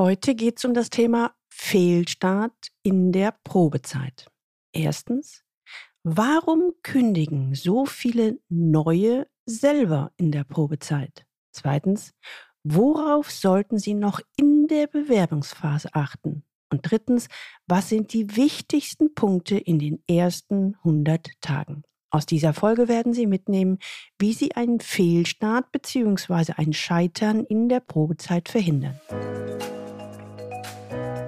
Heute geht es um das Thema Fehlstart in der Probezeit. Erstens, warum kündigen so viele neue selber in der Probezeit? Zweitens, worauf sollten Sie noch in der Bewerbungsphase achten? Und drittens, was sind die wichtigsten Punkte in den ersten 100 Tagen? Aus dieser Folge werden Sie mitnehmen, wie Sie einen Fehlstart bzw. ein Scheitern in der Probezeit verhindern.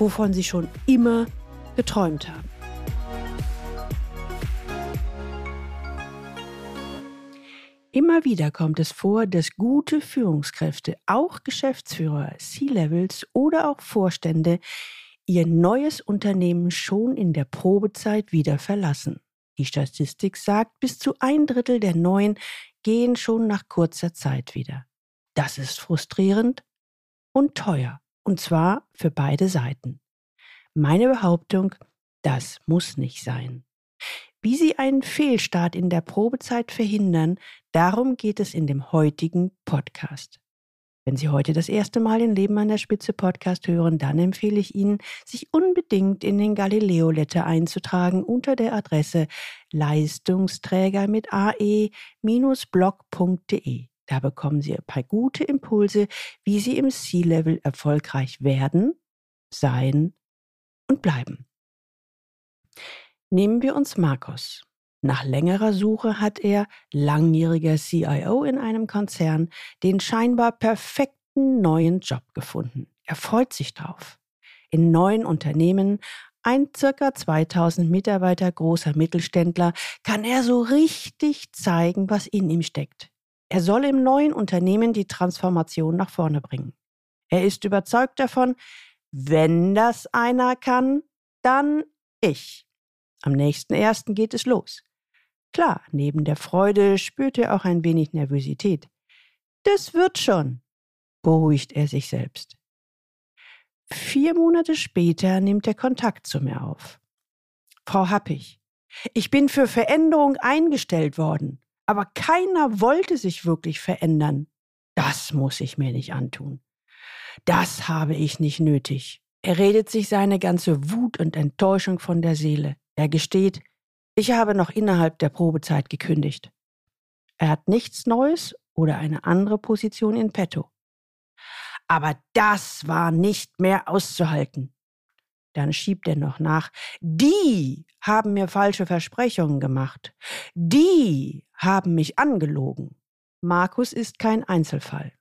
wovon sie schon immer geträumt haben. Immer wieder kommt es vor, dass gute Führungskräfte, auch Geschäftsführer, C-Levels oder auch Vorstände, ihr neues Unternehmen schon in der Probezeit wieder verlassen. Die Statistik sagt, bis zu ein Drittel der Neuen gehen schon nach kurzer Zeit wieder. Das ist frustrierend und teuer. Und zwar für beide Seiten. Meine Behauptung, das muss nicht sein. Wie Sie einen Fehlstart in der Probezeit verhindern, darum geht es in dem heutigen Podcast. Wenn Sie heute das erste Mal den Leben an der Spitze Podcast hören, dann empfehle ich Ihnen, sich unbedingt in den Galileo Letter einzutragen unter der Adresse Leistungsträger mit ae-blog.de. Da bekommen Sie ein paar gute Impulse, wie Sie im C-Level erfolgreich werden, sein und bleiben. Nehmen wir uns Markus. Nach längerer Suche hat er, langjähriger CIO in einem Konzern, den scheinbar perfekten neuen Job gefunden. Er freut sich drauf. In neuen Unternehmen, ein circa 2000 Mitarbeiter großer Mittelständler, kann er so richtig zeigen, was in ihm steckt. Er soll im neuen Unternehmen die Transformation nach vorne bringen. Er ist überzeugt davon, wenn das einer kann, dann ich. Am nächsten ersten geht es los. Klar, neben der Freude spürt er auch ein wenig Nervosität. Das wird schon, beruhigt er sich selbst. Vier Monate später nimmt er Kontakt zu mir auf. Frau Happig, ich bin für Veränderung eingestellt worden aber keiner wollte sich wirklich verändern. Das muss ich mir nicht antun. Das habe ich nicht nötig. Er redet sich seine ganze Wut und Enttäuschung von der Seele. Er gesteht, ich habe noch innerhalb der Probezeit gekündigt. Er hat nichts Neues oder eine andere Position in petto. Aber das war nicht mehr auszuhalten. Dann schiebt er noch nach, die haben mir falsche Versprechungen gemacht. Die haben mich angelogen. Markus ist kein Einzelfall.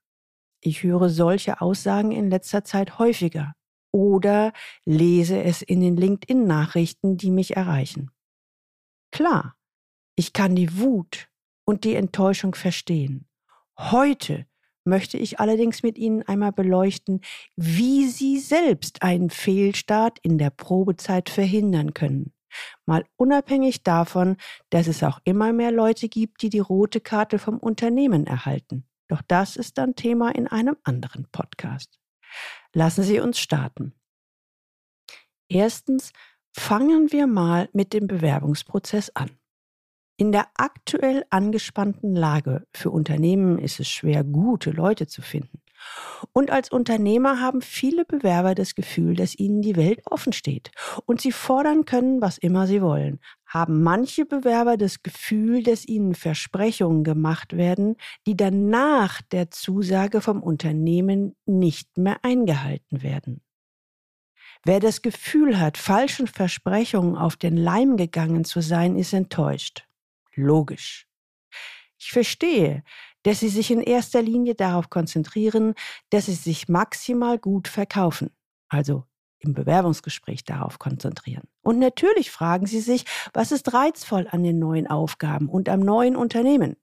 Ich höre solche Aussagen in letzter Zeit häufiger oder lese es in den LinkedIn-Nachrichten, die mich erreichen. Klar, ich kann die Wut und die Enttäuschung verstehen. Heute möchte ich allerdings mit Ihnen einmal beleuchten, wie Sie selbst einen Fehlstart in der Probezeit verhindern können. Mal unabhängig davon, dass es auch immer mehr Leute gibt, die die rote Karte vom Unternehmen erhalten. Doch das ist dann Thema in einem anderen Podcast. Lassen Sie uns starten. Erstens fangen wir mal mit dem Bewerbungsprozess an. In der aktuell angespannten Lage für Unternehmen ist es schwer, gute Leute zu finden. Und als Unternehmer haben viele Bewerber das Gefühl, dass ihnen die Welt offen steht und sie fordern können, was immer sie wollen. Haben manche Bewerber das Gefühl, dass ihnen Versprechungen gemacht werden, die dann nach der Zusage vom Unternehmen nicht mehr eingehalten werden. Wer das Gefühl hat, falschen Versprechungen auf den Leim gegangen zu sein, ist enttäuscht logisch. Ich verstehe, dass sie sich in erster Linie darauf konzentrieren, dass sie sich maximal gut verkaufen, also im Bewerbungsgespräch darauf konzentrieren. Und natürlich fragen sie sich, was ist reizvoll an den neuen Aufgaben und am neuen Unternehmen.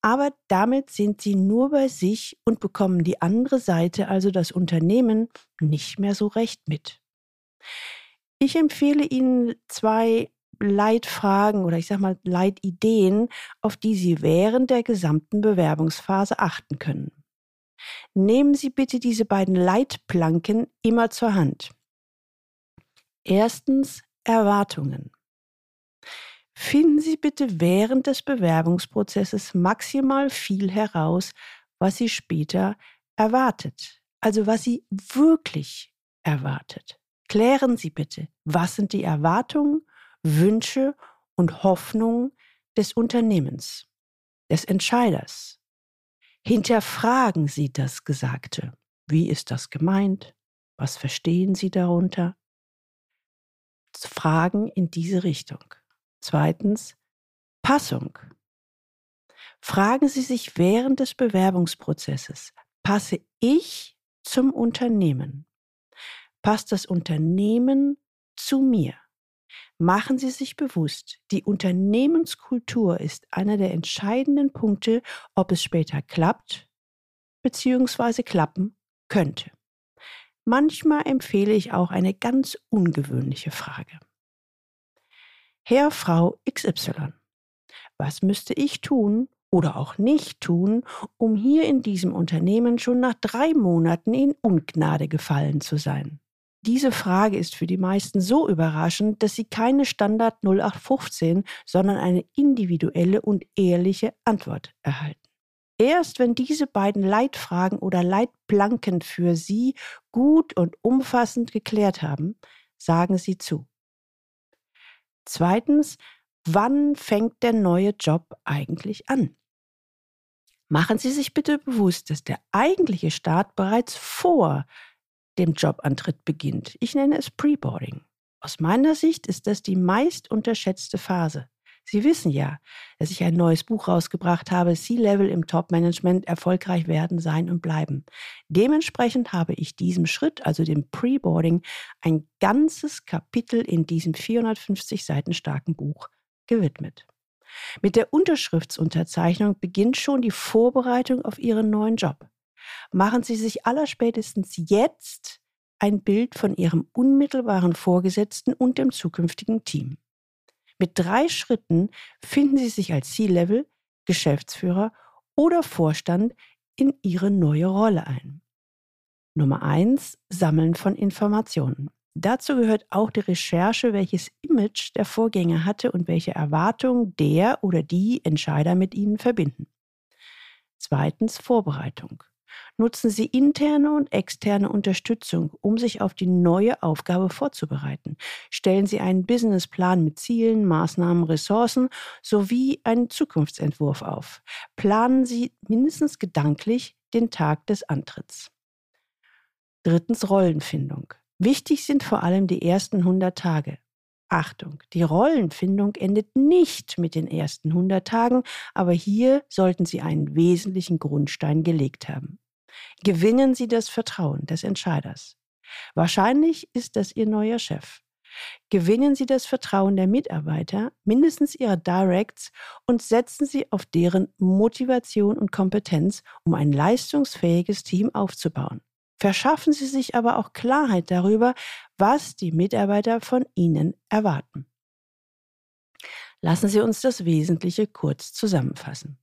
Aber damit sind Sie nur bei sich und bekommen die andere Seite, also das Unternehmen, nicht mehr so recht mit. Ich empfehle Ihnen zwei Leitfragen oder ich sage mal Leitideen, auf die Sie während der gesamten Bewerbungsphase achten können. Nehmen Sie bitte diese beiden Leitplanken immer zur Hand. Erstens Erwartungen. Finden Sie bitte während des Bewerbungsprozesses maximal viel heraus, was Sie später erwartet, also was Sie wirklich erwartet. Klären Sie bitte, was sind die Erwartungen, Wünsche und Hoffnungen des Unternehmens, des Entscheiders. Hinterfragen Sie das Gesagte. Wie ist das gemeint? Was verstehen Sie darunter? Fragen in diese Richtung. Zweitens, Passung. Fragen Sie sich während des Bewerbungsprozesses, passe ich zum Unternehmen? Passt das Unternehmen zu mir? Machen Sie sich bewusst, die Unternehmenskultur ist einer der entscheidenden Punkte, ob es später klappt bzw. klappen könnte. Manchmal empfehle ich auch eine ganz ungewöhnliche Frage. Herr, Frau XY, was müsste ich tun oder auch nicht tun, um hier in diesem Unternehmen schon nach drei Monaten in Ungnade gefallen zu sein? Diese Frage ist für die meisten so überraschend, dass sie keine Standard 0815, sondern eine individuelle und ehrliche Antwort erhalten. Erst wenn diese beiden Leitfragen oder Leitplanken für Sie gut und umfassend geklärt haben, sagen Sie zu. Zweitens, wann fängt der neue Job eigentlich an? Machen Sie sich bitte bewusst, dass der eigentliche Start bereits vor dem Jobantritt beginnt. Ich nenne es Preboarding. Aus meiner Sicht ist das die meist unterschätzte Phase. Sie wissen ja, dass ich ein neues Buch rausgebracht habe, C-Level im Top-Management, erfolgreich werden, sein und bleiben. Dementsprechend habe ich diesem Schritt, also dem Preboarding, ein ganzes Kapitel in diesem 450 Seiten starken Buch gewidmet. Mit der Unterschriftsunterzeichnung beginnt schon die Vorbereitung auf Ihren neuen Job. Machen Sie sich allerspätestens jetzt ein Bild von Ihrem unmittelbaren Vorgesetzten und dem zukünftigen Team. Mit drei Schritten finden Sie sich als C-Level, Geschäftsführer oder Vorstand in Ihre neue Rolle ein. Nummer eins: Sammeln von Informationen. Dazu gehört auch die Recherche, welches Image der Vorgänger hatte und welche Erwartungen der oder die Entscheider mit ihnen verbinden. Zweitens Vorbereitung nutzen Sie interne und externe Unterstützung, um sich auf die neue Aufgabe vorzubereiten. Stellen Sie einen Businessplan mit Zielen, Maßnahmen, Ressourcen sowie einen Zukunftsentwurf auf. Planen Sie mindestens gedanklich den Tag des Antritts. Drittens Rollenfindung. Wichtig sind vor allem die ersten 100 Tage. Achtung, die Rollenfindung endet nicht mit den ersten 100 Tagen, aber hier sollten Sie einen wesentlichen Grundstein gelegt haben. Gewinnen Sie das Vertrauen des Entscheiders. Wahrscheinlich ist das Ihr neuer Chef. Gewinnen Sie das Vertrauen der Mitarbeiter, mindestens Ihrer Directs, und setzen Sie auf deren Motivation und Kompetenz, um ein leistungsfähiges Team aufzubauen. Verschaffen Sie sich aber auch Klarheit darüber, was die Mitarbeiter von Ihnen erwarten. Lassen Sie uns das Wesentliche kurz zusammenfassen.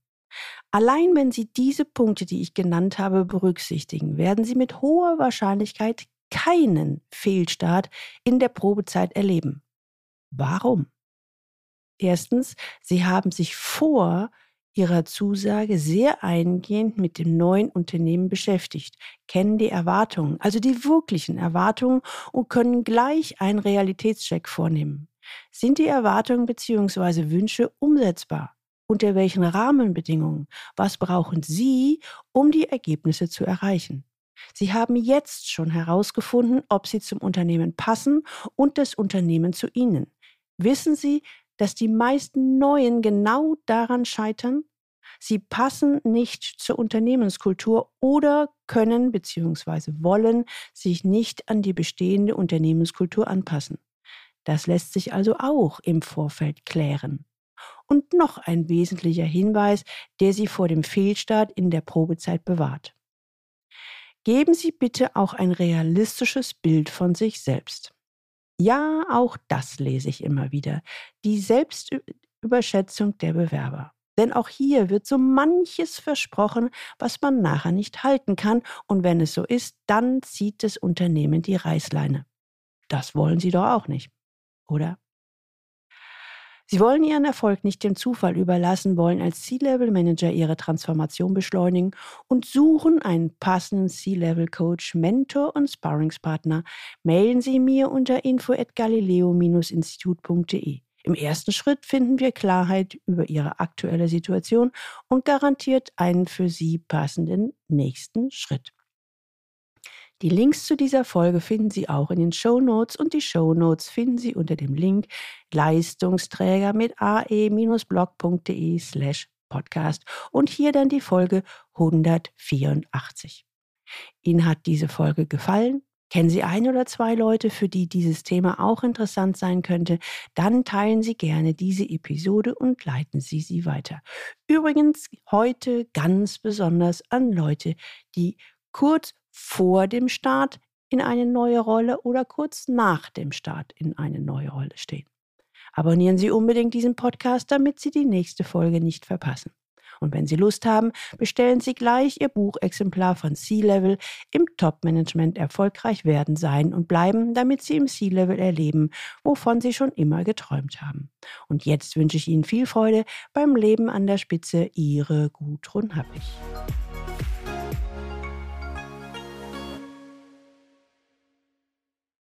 Allein wenn Sie diese Punkte, die ich genannt habe, berücksichtigen, werden Sie mit hoher Wahrscheinlichkeit keinen Fehlstart in der Probezeit erleben. Warum? Erstens, Sie haben sich vor Ihrer Zusage sehr eingehend mit dem neuen Unternehmen beschäftigt, kennen die Erwartungen, also die wirklichen Erwartungen und können gleich einen Realitätscheck vornehmen. Sind die Erwartungen bzw. Wünsche umsetzbar? Unter welchen Rahmenbedingungen? Was brauchen Sie, um die Ergebnisse zu erreichen? Sie haben jetzt schon herausgefunden, ob Sie zum Unternehmen passen und das Unternehmen zu Ihnen. Wissen Sie, dass die meisten Neuen genau daran scheitern? Sie passen nicht zur Unternehmenskultur oder können bzw. wollen sich nicht an die bestehende Unternehmenskultur anpassen. Das lässt sich also auch im Vorfeld klären. Und noch ein wesentlicher Hinweis, der Sie vor dem Fehlstart in der Probezeit bewahrt. Geben Sie bitte auch ein realistisches Bild von sich selbst. Ja, auch das lese ich immer wieder. Die Selbstüberschätzung der Bewerber. Denn auch hier wird so manches versprochen, was man nachher nicht halten kann. Und wenn es so ist, dann zieht das Unternehmen die Reißleine. Das wollen Sie doch auch nicht, oder? Sie wollen Ihren Erfolg nicht dem Zufall überlassen, wollen als C-Level-Manager Ihre Transformation beschleunigen und suchen einen passenden C-Level-Coach, Mentor und Sparringspartner. Mailen Sie mir unter info at galileo-institut.de. Im ersten Schritt finden wir Klarheit über Ihre aktuelle Situation und garantiert einen für Sie passenden nächsten Schritt. Die Links zu dieser Folge finden Sie auch in den Show Notes und die Show Notes finden Sie unter dem Link Leistungsträger mit ae-blog.de slash podcast und hier dann die Folge 184. Ihnen hat diese Folge gefallen? Kennen Sie ein oder zwei Leute, für die dieses Thema auch interessant sein könnte? Dann teilen Sie gerne diese Episode und leiten Sie sie weiter. Übrigens heute ganz besonders an Leute, die kurz vor dem Start in eine neue Rolle oder kurz nach dem Start in eine neue Rolle stehen. Abonnieren Sie unbedingt diesen Podcast, damit Sie die nächste Folge nicht verpassen. Und wenn Sie Lust haben, bestellen Sie gleich Ihr Buchexemplar von C-Level im Top-Management erfolgreich werden sein und bleiben, damit Sie im C-Level erleben, wovon Sie schon immer geträumt haben. Und jetzt wünsche ich Ihnen viel Freude beim Leben an der Spitze. Ihre Gudrun Happich.